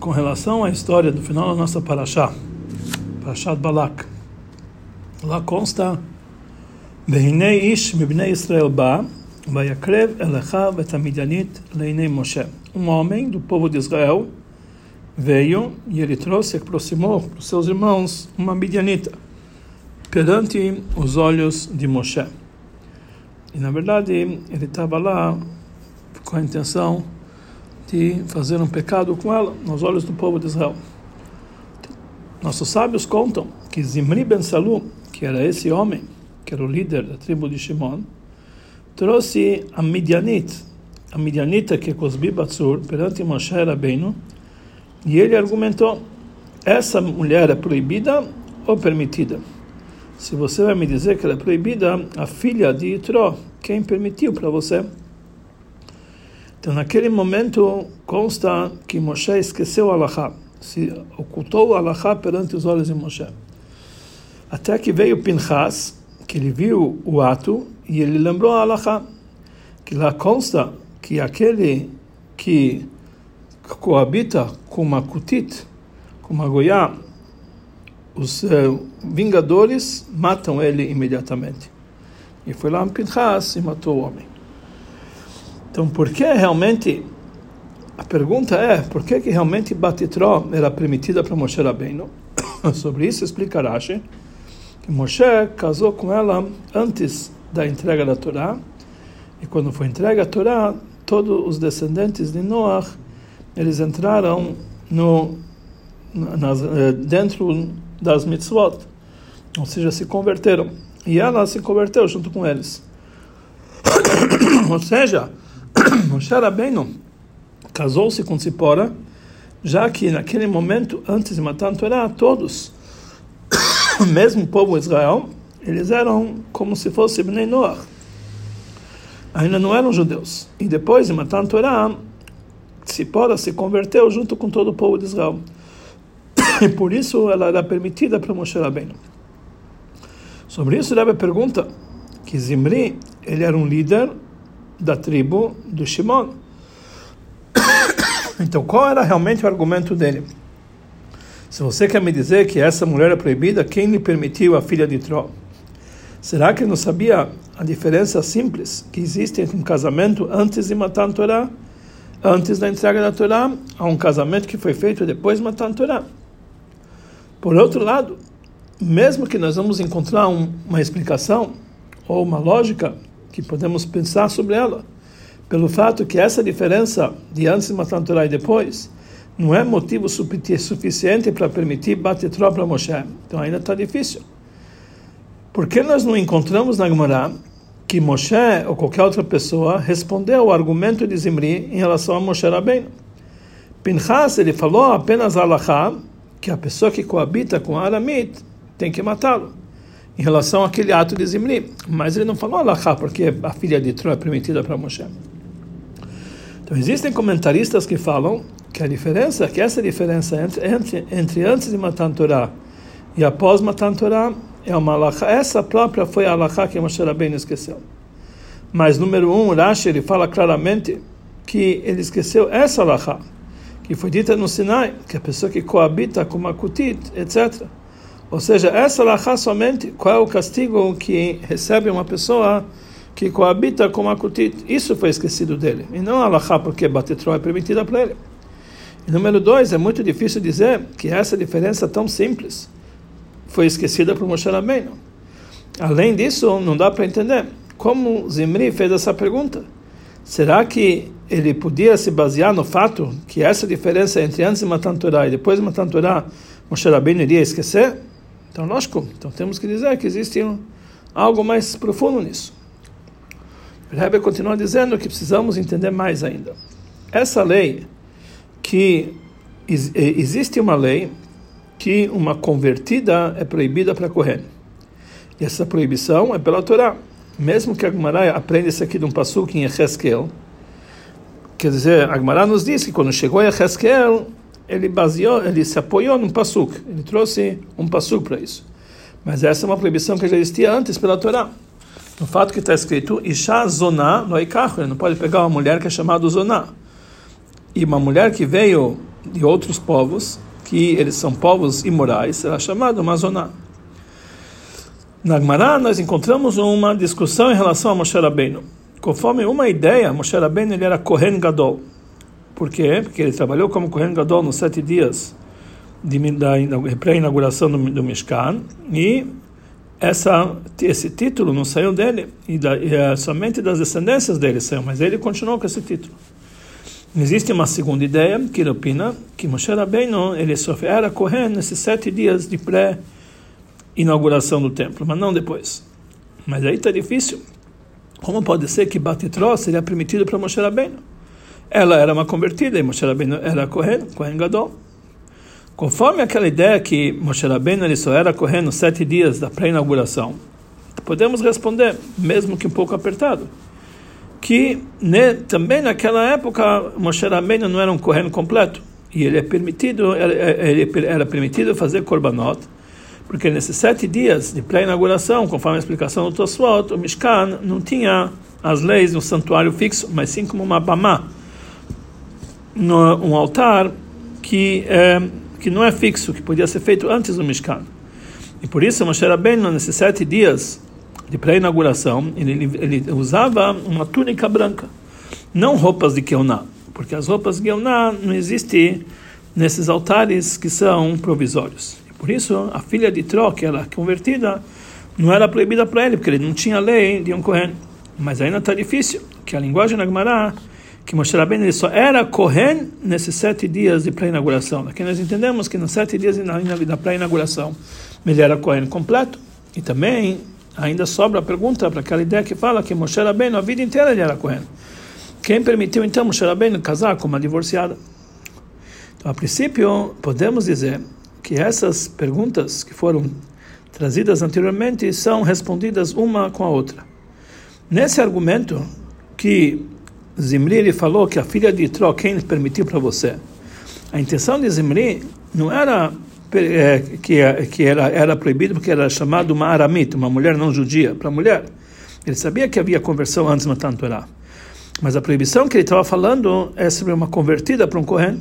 com relação à história do final da nossa Parashá, Parashat Balak. Lá consta Behinei ish mibnei Israel ba, vayakrev elecha betamidianit leinei Moshe. Um homem do povo de Israel veio e ele trouxe, aproximou para os seus irmãos uma midianita perante os olhos de Moshe. E na verdade ele estava lá com a intenção de fazer um pecado com ela nos olhos do povo de Israel. Nossos sábios contam que Zimri ben Salu, que era esse homem, que era o líder da tribo de Shimon, trouxe a Midianit, a Midianita que Cosbi Batsur, perante Moshe Rabbeinu, e ele argumentou: essa mulher é proibida ou permitida? Se você vai me dizer que ela é proibida, a filha de Itró, quem permitiu para você? Então, naquele momento, consta que Moshe esqueceu o se ocultou o perante os olhos de Moshe. Até que veio Pinchas, que ele viu o ato e ele lembrou a Alahá, que lá consta que aquele que coabita com uma kutit, com uma goiá, os uh, vingadores matam ele imediatamente. E foi lá um Pinchas e matou o homem. Então, por que realmente a pergunta é por que, que realmente Batitró era permitida para Moshe Rabbeinu? Sobre isso explica Rashi que Moshe casou com ela antes da entrega da Torá e quando foi entregue a Torá, todos os descendentes de Noach eles entraram no nas, eh, dentro das mitzvot, ou seja, se converteram e ela se converteu junto com eles. ou seja, Moshe Rabbeinu casou-se com Zipora, já que naquele momento, antes de matar a Torá, todos, mesmo o povo Israel, eles eram como se fosse Bnei Noach. Ainda não eram judeus. E depois de matar a Torá, Zipora se converteu junto com todo o povo de Israel. E por isso ela era permitida para Moshe Rabbeinu. Sobre isso, Rebbe pergunta que Zimri, ele era um líder da tribo do Shimon. Então, qual era realmente o argumento dele? Se você quer me dizer que essa mulher é proibida, quem lhe permitiu a filha de Tró? Será que ele não sabia a diferença simples que existe entre um casamento antes de matar a Torá, antes da entrega da Torá, a um casamento que foi feito depois de matar a Torá? Por outro lado, mesmo que nós vamos encontrar um, uma explicação ou uma lógica que podemos pensar sobre ela, pelo fato que essa diferença de antes de matar a Torá e depois não é motivo suficiente para permitir bater tropa para Moshe. Então ainda está difícil. Por que nós não encontramos na Gemara que Moshe ou qualquer outra pessoa respondeu ao argumento de Zimri em relação a Moshe Rabbeinu? Pinchas, ele falou apenas a Alachá, que a pessoa que coabita com Aramit tem que matá-lo em relação àquele ato de Zimri. Mas ele não falou Alachá, porque a filha de Tro é permitida para Moshe. Então existem comentaristas que falam que a diferença, que essa diferença entre, entre, entre antes de matar Torá e após matar Torá é uma Alachá. Essa própria foi a Alachá que Moshe Rabbeinu esqueceu. Mas número um, Rashi ele fala claramente que ele esqueceu essa Alachá, que foi dita no Sinai, que a pessoa que coabita com uma kutit, etc., ou seja, essa lahá somente, qual é o castigo que recebe uma pessoa que coabita com Akutit? Isso foi esquecido dele. E não a lahá porque Batetró é permitida para ele. E número dois, é muito difícil dizer que essa diferença tão simples foi esquecida por Moshe Rabbeinu. Além disso, não dá para entender como Zimri fez essa pergunta. Será que ele podia se basear no fato que essa diferença entre antes de matar Torá e depois de matar Torá, Moshe Rabbeinu iria esquecer? Então, lógico, então temos que dizer que existe um, algo mais profundo nisso. O Rebbe continua dizendo que precisamos entender mais ainda. Essa lei, que existe uma lei que uma convertida é proibida para correr. E essa proibição é pela Torá. Mesmo que a Gemara aprenda isso aqui de um passuque em Echeskel, quer dizer, a Gemara nos diz que quando chegou a Echeskel, ele baseou, ele se apoiou num pasuk, ele trouxe um pasuk para isso. Mas essa é uma proibição que já existia antes pela Torá. No fato que está escrito Isha Zoná Loikachu, ele não pode pegar uma mulher que é chamada Zoná. E uma mulher que veio de outros povos, que eles são povos imorais, será chamado Mazoná. Na Gemara nós encontramos uma discussão em relação a Moshe Rabbeinu. Conforme uma ideia, Moshe Rabbeinu ele era Kohen Gadol. Por quê? Porque ele trabalhou como Kohen Gadol nos sete dias de, da pré-inauguração do, do Mishkan e essa, esse título não saiu dele e, da, e é somente das descendências dele saiu, mas ele continuou com esse título. Existe uma segunda ideia que ele opina que Moshe Rabbeinu ele só era Kohen nesses sete dias de pré-inauguração do templo, mas não depois. Mas aí está difícil. Como pode ser que Batitró seria permitido para Moshe Rabbeinu? Ela era uma convertida e Moshe Rabbeinu era Kohen, Kohen Gadol. Conforme aquela ideia que Moshe Rabbeinu ele só era correndo nos sete dias da pré-inauguração, podemos responder, mesmo que um pouco apertado, que né, também naquela época Moshe Rabbeinu não era um correndo completo e ele é permitido ele era permitido fazer korbanot porque nesses sete dias de pré-inauguração, conforme a explicação do Tosfot, o Mishkan não tinha as leis um santuário fixo, mas sim como uma bamá, um altar que é, que não é fixo, que podia ser feito antes do Mishkan. E por isso Moshe Rabbeinu, nesses sete dias de pré-inauguração, ele, ele, usava uma túnica branca, não roupas de Keuná, porque as roupas de Keuná não existem nesses altares que são provisórios. E por isso a filha de Tro, que era convertida, não era proibida para ele, porque ele não tinha lei de um Kohen. Mas ainda está difícil, que a linguagem na Gemara que Moshe Rabbeinu ele só era Kohen nesses sete dias de pré-inauguração. Aqui nós entendemos que nos sete dias da pré-inauguração ele era Kohen completo. E também ainda sobra a pergunta para aquela ideia que fala que Moshe Rabbeinu a vida inteira ele era Kohen. Quem permitiu então Moshe Rabbeinu casar com uma divorciada? Então, a princípio, podemos dizer que essas perguntas que foram trazidas anteriormente são respondidas uma com a outra. Nesse argumento que Zimri ele falou que a filha de Itró, quem permitiu para você? A intenção de Zimri não era é, que, que era, era proibido porque era chamado uma aramita, uma mulher não judia, para mulher. Ele sabia que havia conversão antes no Tantorá. Mas a proibição que ele estava falando é sobre uma convertida para um Kohen.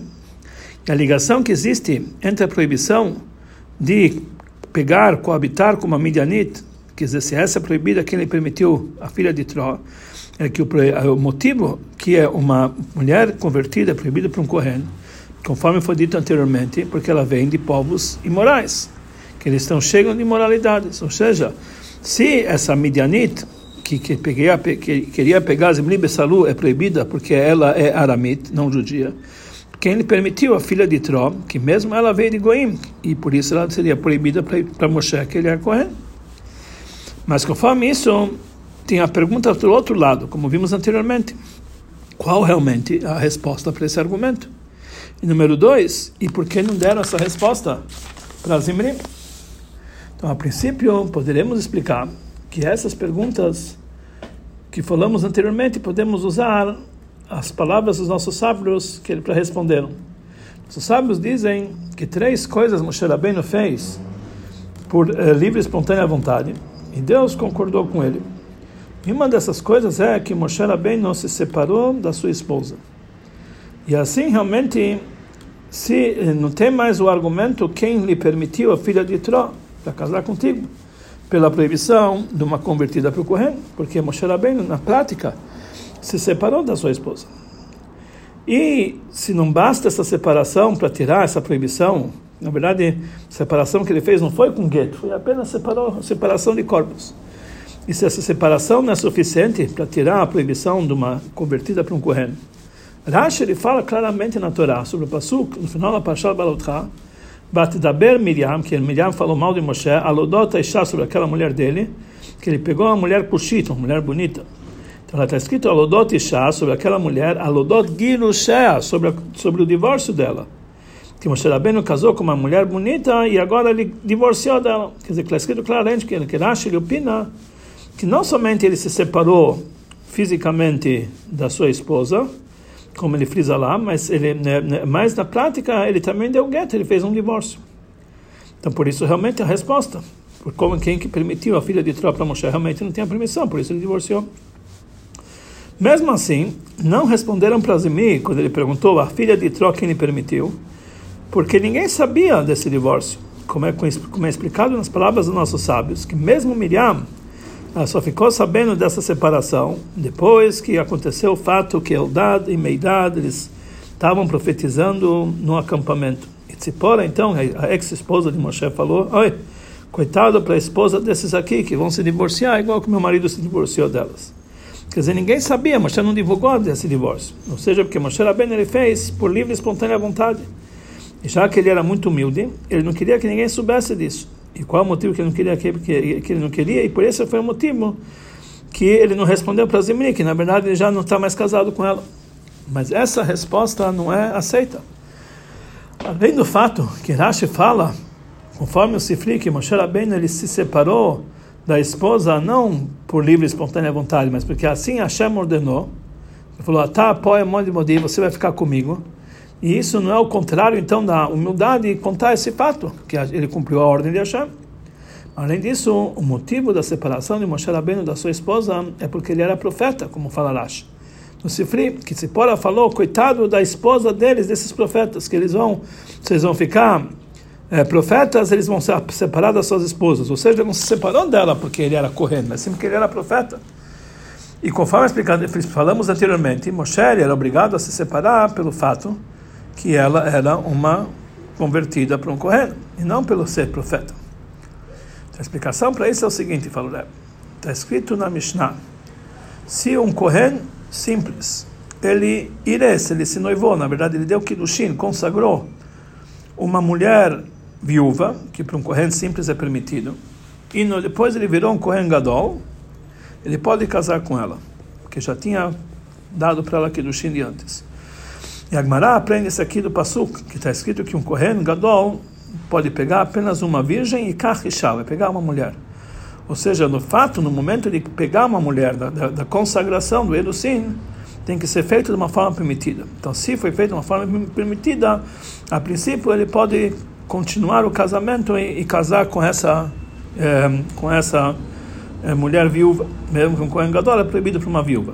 E a ligação que existe entre a proibição de pegar, coabitar com uma Midianite, quer dizer, se essa é proibida, quem lhe permitiu a filha de Tró, é que o, o motivo que é uma mulher convertida é proibida para um Kohen, conforme foi dito anteriormente, porque ela vem de povos imorais, que eles estão cheios de imoralidades. Ou seja, se essa Midianite, que, que, peguei, que queria pegar Zimri Bessalu, é proibida porque ela é aramite, não judia, quem lhe permitiu a filha de Tró, que mesmo ela veio de Goim, e por isso ela seria proibida para Moshe, que ele é Kohen. Mas conforme isso, tem a pergunta do outro lado, como vimos anteriormente. Qual realmente a resposta para esse argumento? E número dois, e por que não deram essa resposta para Zimri? Então, a princípio, poderemos explicar que essas perguntas que falamos anteriormente, podemos usar as palavras dos nossos sábios que para responderam. Os sábios dizem que três coisas Moshe Rabbeinu fez por eh, livre e espontânea vontade, e Deus concordou com ele. E uma dessas coisas é que Moshe Rabbeinu se separou da sua esposa. E assim, realmente, se não tem mais o argumento quem lhe permitiu a filha de Tró para casar contigo, pela proibição de uma convertida para o Kohen, porque Moshe Rabbeinu, na prática, se separou da sua esposa. E se não basta essa separação para tirar essa proibição, na verdade, a separação que ele fez não foi com gueto, foi apenas separou, separação de corpos. E se essa separação não é suficiente para tirar a proibição de uma convertida para um Kohen, Rashi ele fala claramente na Torá sobre o Pasuk, no final da Parashat Balotcha, Batdaber Miriam, que Miriam falou mal de Moshe, Alodot Isha sobre aquela mulher dele, que ele pegou uma mulher pushita, uma mulher bonita. Então está escrito Alodot Isha sobre aquela mulher, Alodot Girushea, sobre, sobre o divórcio dela. Que Moshe Rabbeinu casou com uma mulher bonita e agora ele divorciou dela. Quer dizer, está escrito claramente que Rashi ele opina que não somente ele se separou fisicamente da sua esposa, como ele frisa lá, mas ele, né, né, mas na prática ele também deu gueto, ele fez um divórcio. Então por isso realmente a resposta, por como quem que permitiu a filha de Tró para Moshe realmente não tinha permissão, por isso ele divorciou. Mesmo assim, não responderam para Zimri quando ele perguntou a filha de Tró quem lhe permitiu, porque ninguém sabia desse divórcio. Como é, como é explicado nas palavras dos nossos sábios, que mesmo Miriam ela só ficou sabendo dessa separação depois que aconteceu o fato que Eldad e Meidad eles estavam profetizando no acampamento. E Tzipora, então, a ex-esposa de Moshe, falou: Oi, coitado para a esposa desses aqui que vão se divorciar, igual que meu marido se divorciou delas. Quer dizer, ninguém sabia, Moshe não divulgou desse divórcio. Ou seja, porque Moshe Rabbeinu ele fez por livre e espontânea vontade. E já que ele era muito humilde, ele não queria que ninguém soubesse disso. E qual o motivo que ele não queria que, que, ele não queria? E por isso foi o motivo que ele não respondeu para Zimri, que na verdade ele já não está mais casado com ela. Mas essa resposta não é aceita. Além do fato que Rashi fala, conforme o Sifri, que Moshe Rabbeinu ele se separou da esposa não por livre e espontânea vontade, mas porque assim Hashem ordenou. Ele falou: "Tá, apoia de Modi, você vai ficar comigo". E isso não é o contrário então da humildade contar esse fato, que ele cumpriu a ordem de Hashem. Além disso, o motivo da separação de Moshe Rabbeinu da sua esposa é porque ele era profeta, como fala Rashi. No Sifri, que Tzipora falou, coitado da esposa deles, desses profetas, que eles vão, vocês vão ficar é, profetas, eles vão se separar das suas esposas. Ou seja, não se separou dela porque ele era correndo, mas sim porque ele era profeta. E conforme explicado, falamos anteriormente, Moshe era obrigado a se separar pelo fato que ela era uma convertida para um correndo, e não pelo ser profeta. A explicação para isso é o seguinte, falou Está escrito na Mishnah, se um correndo simples, ele ires, ele se noivou, na verdade ele deu kiddushin, consagrou uma mulher viúva, que para um corrente simples é permitido, e no, depois ele virou um corrente gadol, ele pode casar com ela, porque já tinha dado para ela kiddushin de antes. E Agmará aprende isso aqui do Pasuk, que está escrito que um corrente gadol pode pegar apenas uma virgem e kachishá, vai pegar uma mulher. Ou seja, no fato, no momento de pegar uma mulher, da, da, da consagração do Elusim, tem que ser feito de uma forma permitida. Então, se foi feito de uma forma permitida, a princípio ele pode continuar o casamento e, e casar com essa é, com essa é, mulher viúva, mesmo com um Kohen Gadol, é proibido para uma viúva.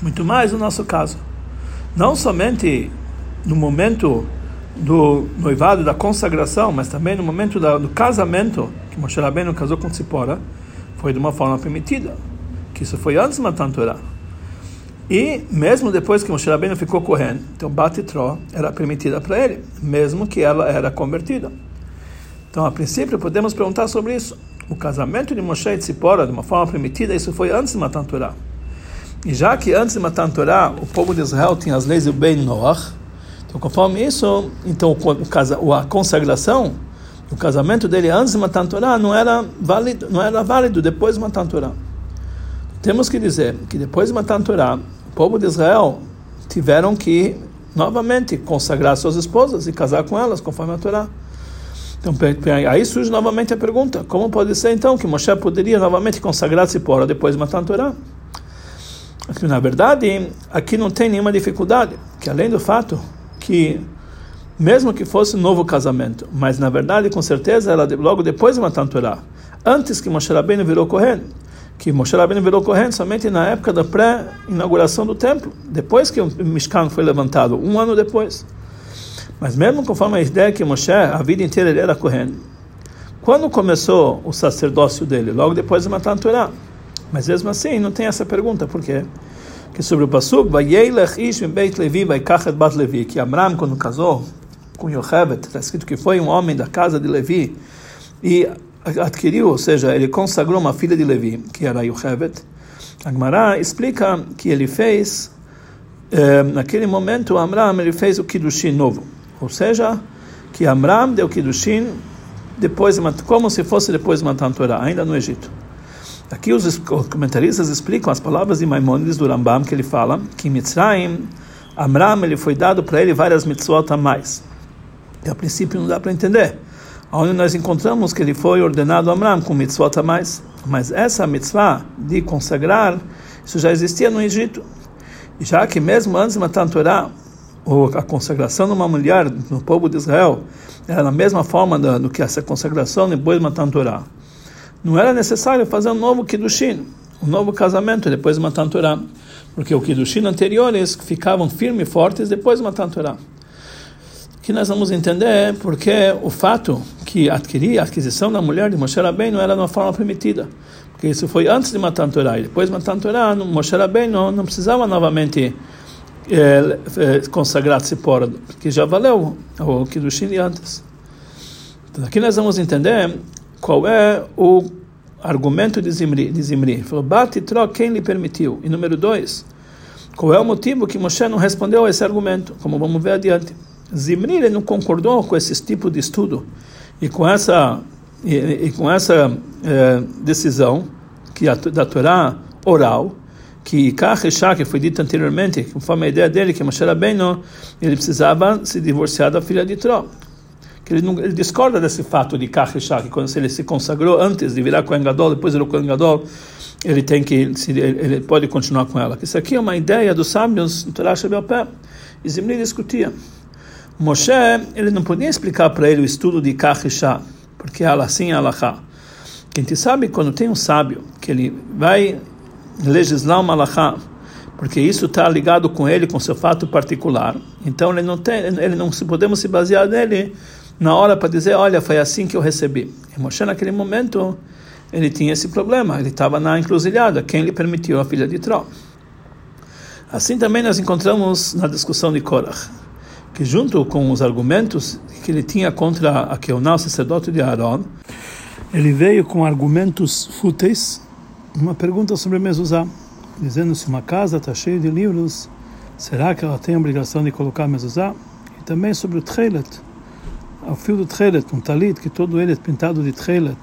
Muito mais no nosso caso. Não somente no momento do noivado, da consagração, mas também no momento da, do casamento, que Moshe Rabbeinu casou com Tzipora, foi de uma forma permitida, que isso foi antes de Matan. E mesmo depois que Moshe Rabbeinu ficou correndo, então Batitró era permitida para ele, mesmo que ela era convertida. Então, a princípio, podemos perguntar sobre isso. O casamento de Moshe e Tzipora, de uma forma permitida, isso foi antes de Matan. E já que antes de Matan Torah, o povo de Israel tinha as leis do Ben Noach, então conforme isso, então o, a consagração, o casamento dele antes de Matan Torah não era válido, não era válido depois de Matan Torah. Temos que dizer que depois de Matan Torah, povo de Israel tiveram que novamente consagrar suas esposas e casar com elas, conforme a Torá. Então, aí surge novamente a pergunta: como pode ser então que Moshe poderia novamente consagrar Zipora depois de matar a Torá? Na verdade, aqui não tem nenhuma dificuldade, que além do fato que, mesmo que fosse um novo casamento, mas na verdade, com certeza, ela logo depois de Torá, antes que Moshe Rabbeinu virou correndo, que Moshe Rabbeinu virou corrente somente na época da pré-inauguração do templo, depois que o Mishkan foi levantado, um ano depois. Mas mesmo conforme a ideia que Moshe, a vida inteira ele era corrente, quando começou o sacerdócio dele? Logo depois de Torá. Mas mesmo assim, não tem essa pergunta, por quê? Que sobre o Pasuk, ish beit Levi bat Levi, que Amram, quando casou com Yochebet, está escrito que foi um homem da casa de Levi, e adquiriu, ou seja, ele consagrou uma filha de Levi, que era Yochebet. Agmará explica que ele fez, eh, naquele momento, Amram ele fez o Kiddushin novo. Ou seja, que Amram deu Kiddushin depois, como se fosse depois de Matan Torah, ainda no Egito. Aqui os comentaristas explicam as palavras de Maimonides do Rambam, que ele fala que Mitzrayim, Amram ele foi dado para ele várias mitzvot a mais. E a princípio não dá para entender onde nós encontramos que ele foi ordenado a Amram com mitzvot a mais. Mas essa mitzvah de consagrar, isso já existia no Egito. Já que mesmo antes de matar a Torá, a consagração de uma mulher no povo de Israel era da mesma forma do que essa consagração depois de matar a Torá. Não era necessário fazer um novo Kiddushin, um novo casamento depois de Torá. porque o Kiddushin anteriores ficavam firmes e fortes depois de Torá. Que nós vamos entender porque o fato que adquirir a aquisição da mulher de Moshe Rabbeinu era de uma forma permitida. Porque isso foi antes de Torá. E depois de matar a Torá, Moshe Rabbeinu não precisava novamente é, é, consagrar Tzipora, porque já valeu o Kiddushin de antes. Então aqui nós vamos entender qual é o argumento de Zimri. De Zimri. Ele falou, bate troca quem lhe permitiu. E número dois, qual é o motivo que Moshe não respondeu a esse argumento? Como vamos ver adiante. Zimri ele não concordou com esse tipo de estudo e com essa e, e com essa é, decisão que a, da Torá oral que Kacheshá, que foi dito anteriormente, conforme a ideia dele, que Moshe Rabbeinu, ele precisava se divorciar da filha de Tró. Que ele, não, ele discorda desse fato de Kacheshá, que quando ele se consagrou antes de virar Kohen Gadol, depois ele Kohen Gadol, ele tem que ele, pode continuar com ela. Isso aqui é uma ideia dos sábios do Torá Shabbat E Zimri discutia. Moshe, ele não podia explicar para ele o estudo de Kacheshá, porque ela assim é Alachá. Quem te sabe quando tem um sábio que ele vai legislar uma alahá, porque isso está ligado com ele, com seu fato particular. Então ele não tem, ele não se podemos se basear nele na hora para dizer, olha, foi assim que eu recebi. E Moshe naquele momento ele tinha esse problema, ele estava na encruzilhada, quem lhe permitiu a filha de Tró. Assim também nós encontramos na discussão de Korach, que junto com os argumentos que ele tinha contra a o sacerdote de Aaron, ele veio com argumentos fúteis uma pergunta sobre mezuzá, dizendo se uma casa está cheia de livros, será que ela tem a obrigação de colocar mezuzá? E também sobre o tchelet, o fio do tchelet, um talit, que todo ele é pintado de tchelet,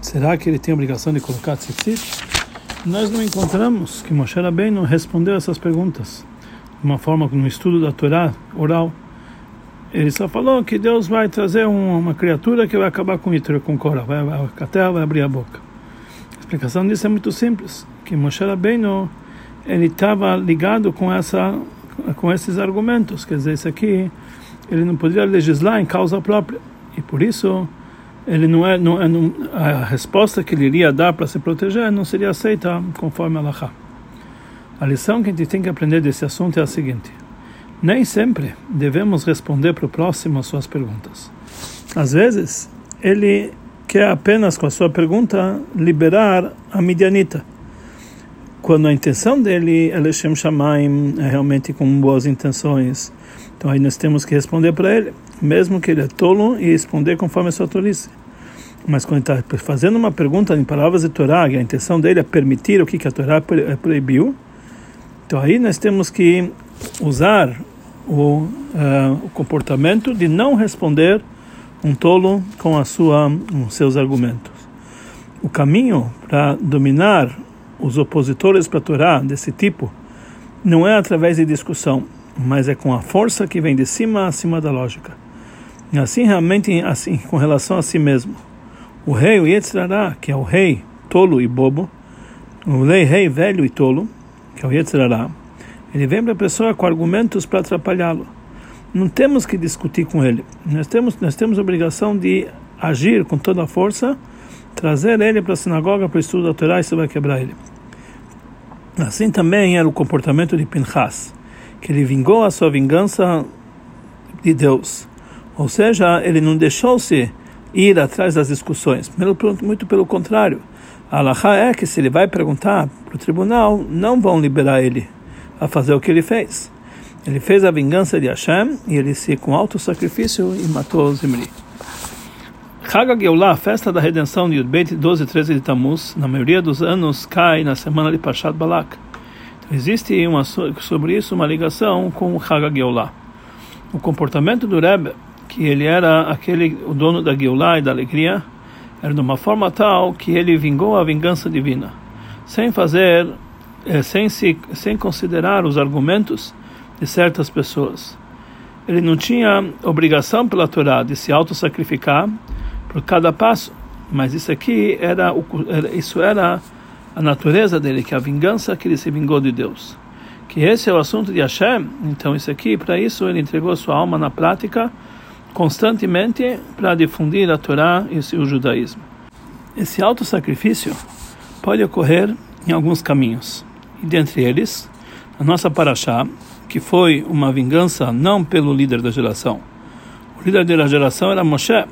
será que ele tem a obrigação de colocar tzitzit? Nós não encontramos que Moshe Rabbeinu respondeu essas perguntas de uma forma, no estudo da Torá oral, ele só falou que Deus vai trazer uma criatura que vai acabar com Itro, com Cora, vai, a terra vai abrir a boca explicação disso é muito simples, que Moshe Rabbeinu ele estava ligado com essa com esses argumentos, quer dizer, isso aqui ele não poderia legislar em causa própria e por isso ele não é, não, é, não a resposta que ele iria dar para se proteger não seria aceita conforme Allah. A lição que a gente tem que aprender desse assunto é a seguinte: nem sempre devemos responder para o próximo as suas perguntas. Às vezes ele quer apenas, com a sua pergunta, liberar a Midianita. Quando a intenção dele é Leshem Shamaim, é realmente com boas intenções. Então aí nós temos que responder para ele, mesmo que ele é tolo, e responder conforme a sua tolice. Mas quando está fazendo uma pergunta em palavras de Torá, e a intenção dele é permitir o que, que a Torá proibiu, então aí nós temos que usar o, uh, o comportamento de não responder um tolo com a sua, os seus argumentos. O caminho para dominar os opositores para a Torá desse tipo não é através de discussão, mas é com a força que vem de cima acima da lógica. E assim realmente assim com relação a si mesmo. O rei, o Yetzirará, que é o rei tolo e bobo, o rei, rei velho e tolo, que é o Yetzirará, ele vem para a pessoa com argumentos para atrapalhá-lo não temos que discutir com ele. Nós temos, nós temos a obrigação de agir com toda a força, trazer ele para a sinagoga para o estudo da Torá e isso vai quebrar ele. Assim também era o comportamento de Pinchas, que ele vingou a sua vingança de Deus. Ou seja, ele não deixou-se ir atrás das discussões. Muito pelo contrário. A é que se ele vai perguntar para o tribunal, não vão liberar ele a fazer o que ele fez. Ele fez a vingança de Hashem e ele se com alto sacrifício e matou Zimri. Chag Geulah, festa da redenção de Yudbeit 12 e 13 de Tammuz, na maioria dos anos cai na semana de Pashat Balak. Existe uma, sobre isso uma ligação com o Chag Geulah. O comportamento do Rebbe, que ele era aquele o dono da Geulah e da alegria, era de uma forma tal que ele vingou a vingança divina, sem fazer, eh, sem se, sem considerar os argumentos de certas pessoas. Ele não tinha obrigação pela Torá de se auto-sacrificar por cada passo, mas isso aqui era, isso era a natureza dele, que a vingança que ele se vingou de Deus. Que esse é o assunto de Hashem, então isso aqui, para isso ele entregou sua alma na prática constantemente para difundir a Torá e o judaísmo. Esse auto-sacrifício pode ocorrer em alguns caminhos, e dentre eles, a nossa paraxá, que foi uma vingança não pelo líder da geração. O líder da geração era Moshe,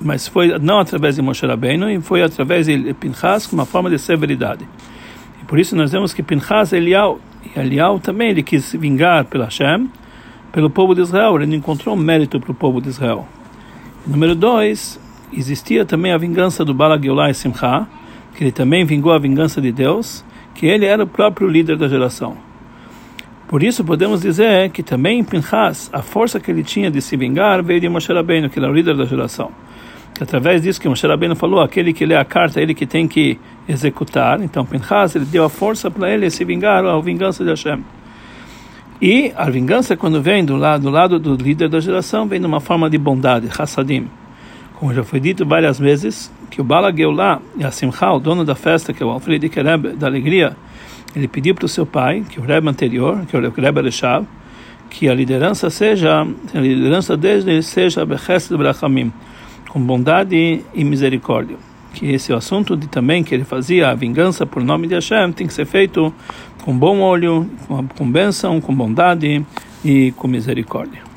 mas foi não através de Moshe Rabbeinu, e foi através de Pinchas, com uma forma de severidade. E por isso nós vemos que Pinchas é Elial, e Elial também ele quis vingar pela Hashem, pelo povo de Israel, ele não encontrou mérito para o povo de Israel. Número dois, existia também a vingança do Bala Geulah e Simcha, que ele também vingou a vingança de Deus, que ele era o próprio líder da geração. Por isso podemos dizer que também Pinchas, a força que ele tinha de se vingar veio de Moshe Rabbeinu, que era o líder da geração. Que através disso que Moshe Rabbeinu falou, aquele que lê a carta, ele que tem que executar. Então Pinchas, ele deu a força para ele se vingar, a vingança de Hashem. E a vingança, quando vem do lado, do lado do líder da geração, vem de uma forma de bondade, Hassadim. Como já foi dito várias vezes, que o Bala Geulah e a Simcha, o dono da festa, que é o Alfred Rebbe, da alegria, ele pediu para o seu pai, que é o Rebbe anterior, que é o Rebbe Reshav, que a liderança seja, a liderança dele seja Bechesed Brachamim, com bondade e misericórdia. Que esse é o assunto de também que ele fazia a vingança por nome de Hashem tem que ser feito com bom olho, com, com bênção, com bondade e com misericórdia.